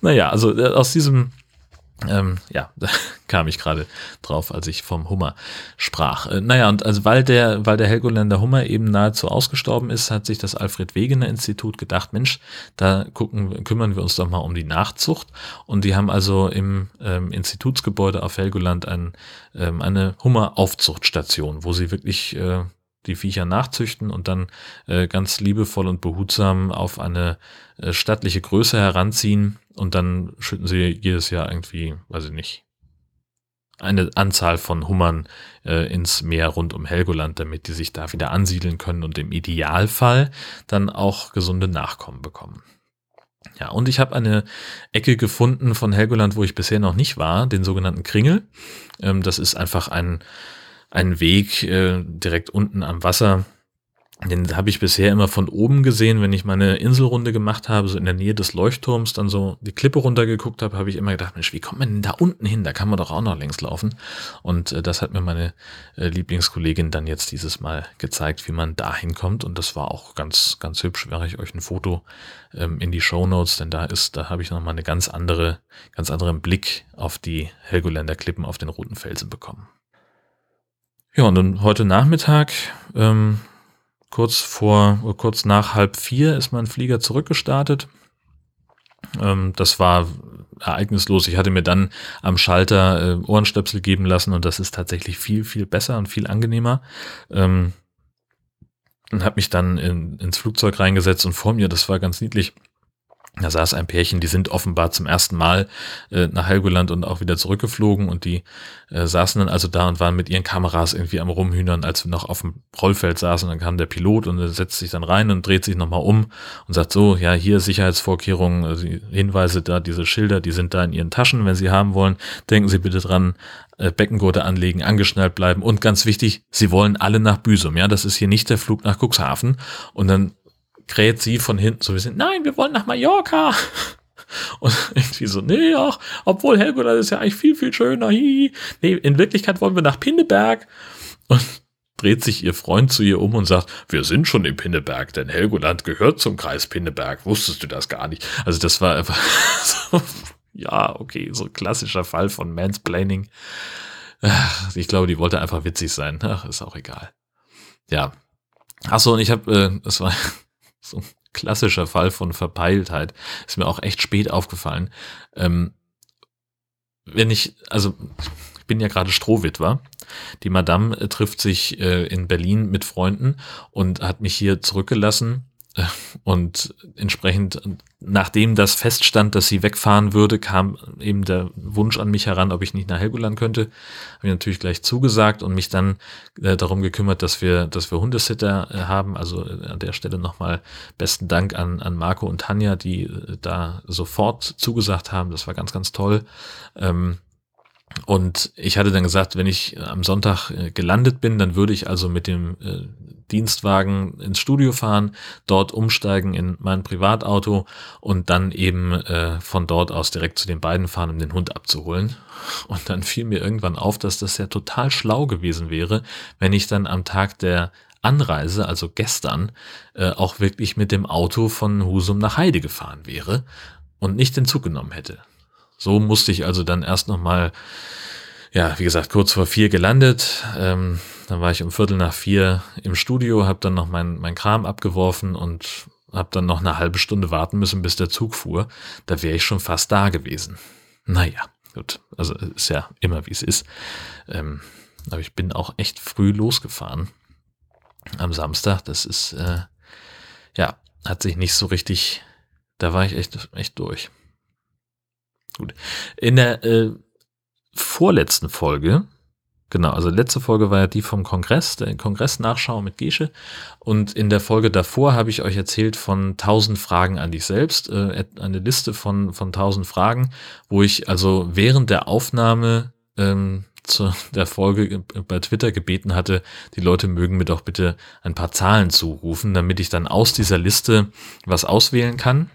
Naja, also äh, aus diesem Ähm, ja, da kam ich gerade drauf, als ich vom Hummer sprach. Äh, naja, und also weil der, weil der Helgoländer Hummer eben nahezu ausgestorben ist, hat sich das Alfred Wegener Institut gedacht, Mensch, da gucken, kümmern wir uns doch mal um die Nachzucht. Und die haben also im ähm, Institutsgebäude auf Helgoland ein, ähm, eine Hummeraufzuchtstation, wo sie wirklich äh, die Viecher nachzüchten und dann äh, ganz liebevoll und behutsam auf eine äh, stattliche Größe heranziehen und dann schütten sie jedes Jahr irgendwie, weiß ich nicht, eine Anzahl von Hummern äh, ins Meer rund um Helgoland, damit die sich da wieder ansiedeln können und im Idealfall dann auch gesunde Nachkommen bekommen. Ja, und ich habe eine Ecke gefunden von Helgoland, wo ich bisher noch nicht war, den sogenannten Kringel. Ähm, das ist einfach ein einen Weg äh, direkt unten am Wasser. Den habe ich bisher immer von oben gesehen, wenn ich meine Inselrunde gemacht habe, so in der Nähe des Leuchtturms, dann so die Klippe runtergeguckt habe, habe ich immer gedacht, Mensch, wie kommt man denn da unten hin? Da kann man doch auch noch längs laufen. Und äh, das hat mir meine äh, Lieblingskollegin dann jetzt dieses Mal gezeigt, wie man da hinkommt. Und das war auch ganz, ganz hübsch. Wäre ich euch ein Foto ähm, in die Show Notes, denn da ist, da habe ich nochmal eine ganz andere, ganz anderen Blick auf die Helgoländer Klippen auf den roten Felsen bekommen. Ja, und dann heute Nachmittag, ähm, kurz vor, kurz nach halb vier ist mein Flieger zurückgestartet. Ähm, das war ereignislos. Ich hatte mir dann am Schalter äh, Ohrenstöpsel geben lassen und das ist tatsächlich viel, viel besser und viel angenehmer. Ähm, und habe mich dann in, ins Flugzeug reingesetzt und vor mir, das war ganz niedlich, da saß ein Pärchen, die sind offenbar zum ersten Mal äh, nach Helgoland und auch wieder zurückgeflogen und die äh, saßen dann also da und waren mit ihren Kameras irgendwie am Rumhühnern, als wir noch auf dem Rollfeld saßen. Dann kam der Pilot und setzt sich dann rein und dreht sich nochmal um und sagt so, ja, hier Sicherheitsvorkehrungen, also Hinweise da, diese Schilder, die sind da in Ihren Taschen, wenn Sie haben wollen. Denken Sie bitte dran, äh, Beckengurte anlegen, angeschnallt bleiben und ganz wichtig, Sie wollen alle nach Büsum. Ja, das ist hier nicht der Flug nach Cuxhaven. Und dann kräht sie von hinten so, wir sind, nein, wir wollen nach Mallorca. Und irgendwie so, nee, ach, obwohl Helgoland ist ja eigentlich viel, viel schöner. Hihi. Nee, in Wirklichkeit wollen wir nach Pinneberg. Und dreht sich ihr Freund zu ihr um und sagt, wir sind schon in Pinneberg, denn Helgoland gehört zum Kreis Pinneberg. Wusstest du das gar nicht? Also das war einfach so, ja, okay, so ein klassischer Fall von Mansplaining. Ich glaube, die wollte einfach witzig sein. Ach, ist auch egal. Ja. Achso, und ich habe, äh, das war so ein klassischer Fall von Verpeiltheit. Ist mir auch echt spät aufgefallen. Ähm, wenn ich, also ich bin ja gerade Strohwitwer. Die Madame äh, trifft sich äh, in Berlin mit Freunden und hat mich hier zurückgelassen und entsprechend, nachdem das feststand, dass sie wegfahren würde, kam eben der Wunsch an mich heran, ob ich nicht nach Helgoland könnte. Habe ich natürlich gleich zugesagt und mich dann äh, darum gekümmert, dass wir, dass wir Hundesitter äh, haben. Also äh, an der Stelle nochmal besten Dank an, an Marco und Tanja, die äh, da sofort zugesagt haben. Das war ganz, ganz toll. Ähm, und ich hatte dann gesagt, wenn ich am Sonntag äh, gelandet bin, dann würde ich also mit dem äh, Dienstwagen ins Studio fahren, dort umsteigen in mein Privatauto und dann eben äh, von dort aus direkt zu den beiden fahren, um den Hund abzuholen. Und dann fiel mir irgendwann auf, dass das ja total schlau gewesen wäre, wenn ich dann am Tag der Anreise, also gestern, auch wirklich mit dem Auto von Husum nach Heide gefahren wäre und nicht den Zug genommen hätte. So musste ich also dann erst nochmal, ja, wie gesagt, kurz vor vier gelandet. Ähm, dann war ich um Viertel nach vier im Studio, habe dann noch mein, mein Kram abgeworfen und habe dann noch eine halbe Stunde warten müssen, bis der Zug fuhr. Da wäre ich schon fast da gewesen. Naja, gut. Also ist ja immer wie es ist. Ähm, aber ich bin auch echt früh losgefahren am Samstag. Das ist, äh, ja, hat sich nicht so richtig, da war ich echt, echt durch. Gut. In der äh, vorletzten Folge, genau, also letzte Folge war ja die vom Kongress, der Kongress-Nachschau mit Gesche. Und in der Folge davor habe ich euch erzählt von 1000 Fragen an dich selbst, äh, eine Liste von, von 1000 Fragen, wo ich also während der Aufnahme ähm, zu der Folge bei Twitter gebeten hatte, die Leute mögen mir doch bitte ein paar Zahlen zurufen, damit ich dann aus dieser Liste was auswählen kann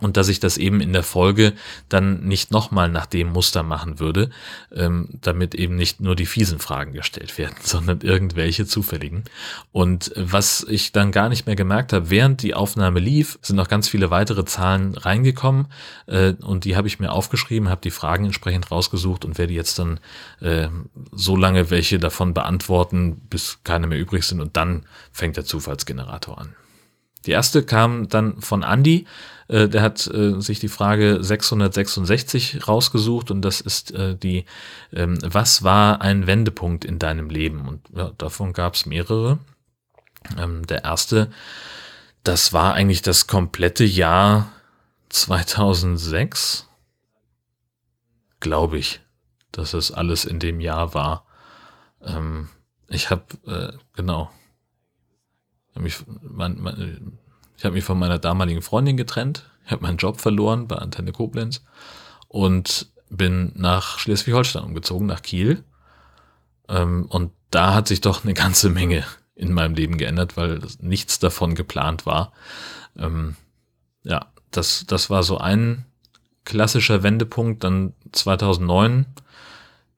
und dass ich das eben in der Folge dann nicht nochmal nach dem Muster machen würde, ähm, damit eben nicht nur die fiesen Fragen gestellt werden, sondern irgendwelche zufälligen. Und was ich dann gar nicht mehr gemerkt habe, während die Aufnahme lief, sind noch ganz viele weitere Zahlen reingekommen äh, und die habe ich mir aufgeschrieben, habe die Fragen entsprechend rausgesucht und werde jetzt dann äh, so lange welche davon beantworten, bis keine mehr übrig sind und dann fängt der Zufallsgenerator an. Die erste kam dann von Andy. Äh, der hat äh, sich die Frage 666 rausgesucht und das ist äh, die, ähm, was war ein Wendepunkt in deinem Leben? Und ja, davon gab es mehrere. Ähm, der erste, das war eigentlich das komplette Jahr 2006, glaube ich, dass es alles in dem Jahr war. Ähm, ich habe, äh, genau, mich, mein, mein, ich habe mich von meiner damaligen Freundin getrennt. Habe meinen Job verloren bei Antenne Koblenz und bin nach Schleswig-Holstein umgezogen, nach Kiel. Ähm, und da hat sich doch eine ganze Menge in meinem Leben geändert, weil nichts davon geplant war. Ähm, ja, das, das war so ein klassischer Wendepunkt. Dann 2009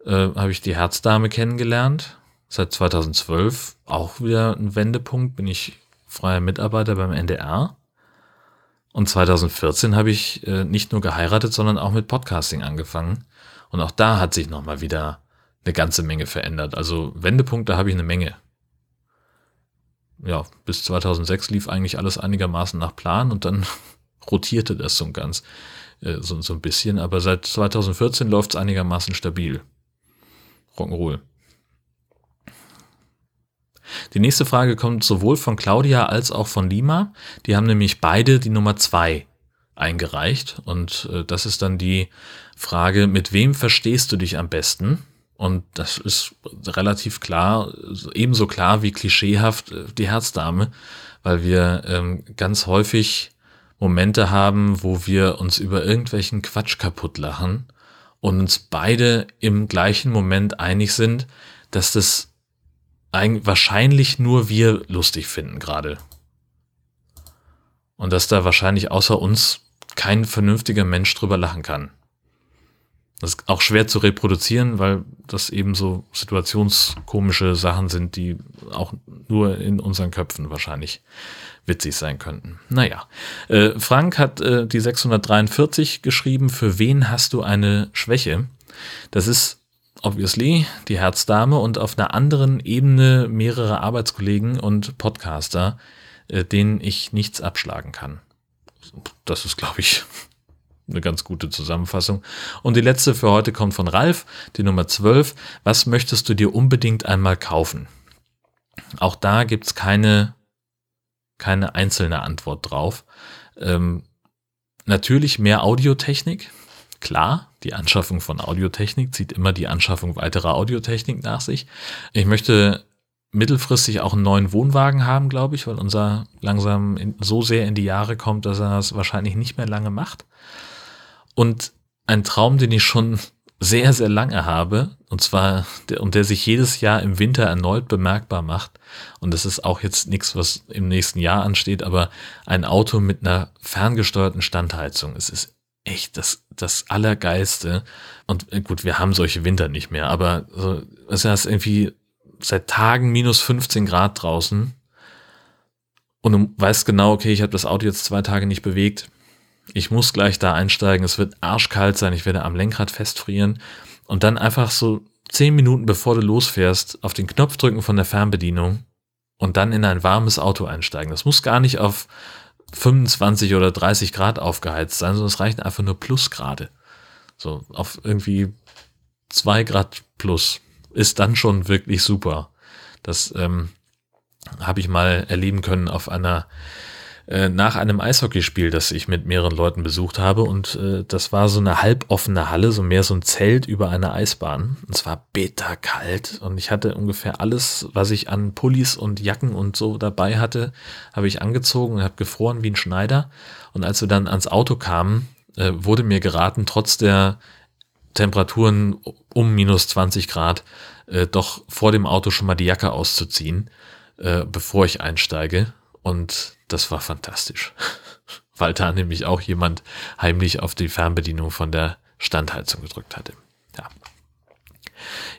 äh, habe ich die Herzdame kennengelernt seit 2012 auch wieder ein Wendepunkt, bin ich freier Mitarbeiter beim NDR. Und 2014 habe ich äh, nicht nur geheiratet, sondern auch mit Podcasting angefangen. Und auch da hat sich nochmal wieder eine ganze Menge verändert. Also Wendepunkte habe ich eine Menge. Ja, bis 2006 lief eigentlich alles einigermaßen nach Plan und dann rotierte das so ganz, äh, so, so ein bisschen. Aber seit 2014 läuft es einigermaßen stabil. Rock'n'Roll. Die nächste Frage kommt sowohl von Claudia als auch von Lima. Die haben nämlich beide die Nummer zwei eingereicht. Und äh, das ist dann die Frage, mit wem verstehst du dich am besten? Und das ist relativ klar, ebenso klar wie klischeehaft äh, die Herzdame, weil wir ähm, ganz häufig Momente haben, wo wir uns über irgendwelchen Quatsch kaputt lachen und uns beide im gleichen Moment einig sind, dass das eigentlich wahrscheinlich nur wir lustig finden gerade. Und dass da wahrscheinlich außer uns kein vernünftiger Mensch drüber lachen kann. Das ist auch schwer zu reproduzieren, weil das eben so situationskomische Sachen sind, die auch nur in unseren Köpfen wahrscheinlich witzig sein könnten. Naja, äh, Frank hat äh, die 643 geschrieben, für wen hast du eine Schwäche? Das ist obviously die Herzdame und auf einer anderen Ebene mehrere Arbeitskollegen und Podcaster, äh, denen ich nichts abschlagen kann. Das ist, glaube ich, eine ganz gute Zusammenfassung. Und die letzte für heute kommt von Ralf, die Nummer 12. Was möchtest du dir unbedingt einmal kaufen? Auch da gibt's keine, keine einzelne Antwort drauf. Ähm, natürlich mehr Audiotechnik, klar die Anschaffung von Audiotechnik zieht immer die Anschaffung weiterer Audiotechnik nach sich. Ich möchte mittelfristig auch einen neuen Wohnwagen haben, glaube ich, weil unser langsam in, so sehr in die Jahre kommt, dass er das wahrscheinlich nicht mehr lange macht. Und ein Traum, den ich schon sehr, sehr lange habe, und zwar, der, und der sich jedes Jahr im Winter erneut bemerkbar macht. Und das ist auch jetzt nichts, was im nächsten Jahr ansteht, aber ein Auto mit einer ferngesteuerten Standheizung. Es ist echt das, das Allergeilste. Und äh, gut, wir haben solche Winter nicht mehr, aber so, es ist irgendwie seit Tagen minus 15 Grad draußen. Und du weißt genau, okay, ich habe das Auto jetzt zwei Tage nicht bewegt. Ich muss gleich da einsteigen. Es wird arschkalt sein. Ich werde am Lenkrad festfrieren. Und dann einfach so zehn Minuten bevor du losfährst, auf den Knopf drücken von der Fernbedienung und dann in ein warmes Auto einsteigen. Das muss gar nicht auf 25 oder 30 Grad aufgeheizt sein, sondern es reichen einfach nur Plusgrade. So auf irgendwie zwei Grad plus ist dann schon wirklich super. Das ähm, habe ich mal erleben können auf einer äh, nach einem Eishockeyspiel, das ich mit mehreren Leuten besucht habe. Und äh, das war so eine halboffene Halle, so mehr so ein Zelt über einer Eisbahn. Und es war bitterkalt. Und ich hatte ungefähr alles, was ich an Pullis und Jacken und so dabei hatte, habe ich angezogen und habe gefroren wie ein Schneider. Und als wir dann ans Auto kamen, äh, wurde mir geraten, trotz der Temperaturen um minus 20 Grad, äh, doch vor dem Auto schon mal die Jacke auszuziehen, äh, bevor ich einsteige. Und das war fantastisch. weil da nämlich auch jemand heimlich auf die Fernbedienung von der Standheizung gedrückt hatte. Ja.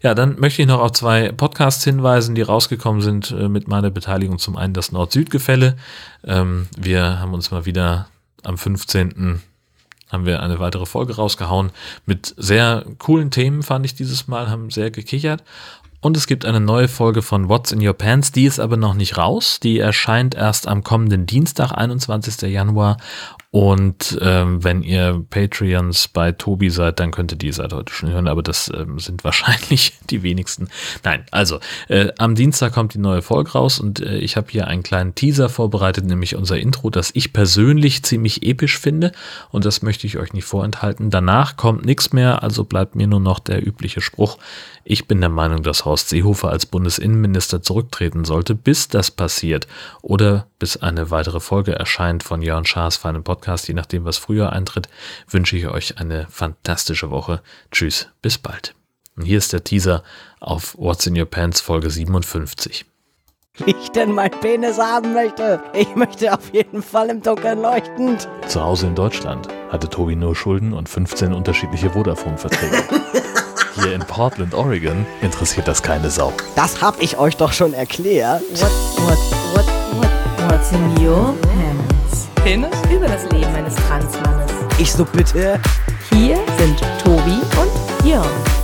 Ja, dann möchte ich noch auf zwei Podcasts hinweisen, die rausgekommen sind äh, mit meiner Beteiligung. Zum einen das Nord-Süd-Gefälle. Ähm, wir haben uns mal wieder am 15 haben wir eine weitere Folge rausgehauen mit sehr coolen Themen, fand ich dieses Mal, haben sehr gekichert. Und es gibt eine neue Folge von What's in Your Pants, die ist aber noch nicht raus. Die erscheint erst am kommenden Dienstag, 21. Januar. Und ähm, wenn ihr Patreons bei Tobi seid, dann könnt ihr die seit heute schon hören, aber das ähm, sind wahrscheinlich die wenigsten. Nein, also äh, am Dienstag kommt die neue Folge raus und äh, ich habe hier einen kleinen Teaser vorbereitet, nämlich unser Intro, das ich persönlich ziemlich episch finde und das möchte ich euch nicht vorenthalten. Danach kommt nichts mehr, also bleibt mir nur noch der übliche Spruch. Ich bin der Meinung, dass Horst Seehofer als Bundesinnenminister zurücktreten sollte, bis das passiert oder bis eine weitere Folge erscheint von Jörn Schaas für einen Podcast, je nachdem, was früher eintritt, wünsche ich euch eine fantastische Woche. Tschüss, bis bald. Und hier ist der Teaser auf What's in Your Pants Folge 57 wie ich denn mein Penis haben möchte. Ich möchte auf jeden Fall im Dunkeln leuchtend. Zu Hause in Deutschland hatte Tobi nur Schulden und 15 unterschiedliche Vodafone-Verträge. Hier in Portland, Oregon, interessiert das keine Sau. Das hab ich euch doch schon erklärt. What, what, what, what, what's in your pants? Penis? Über das Leben eines Transmannes. Ich so bitte. Hier sind Tobi und Jörn.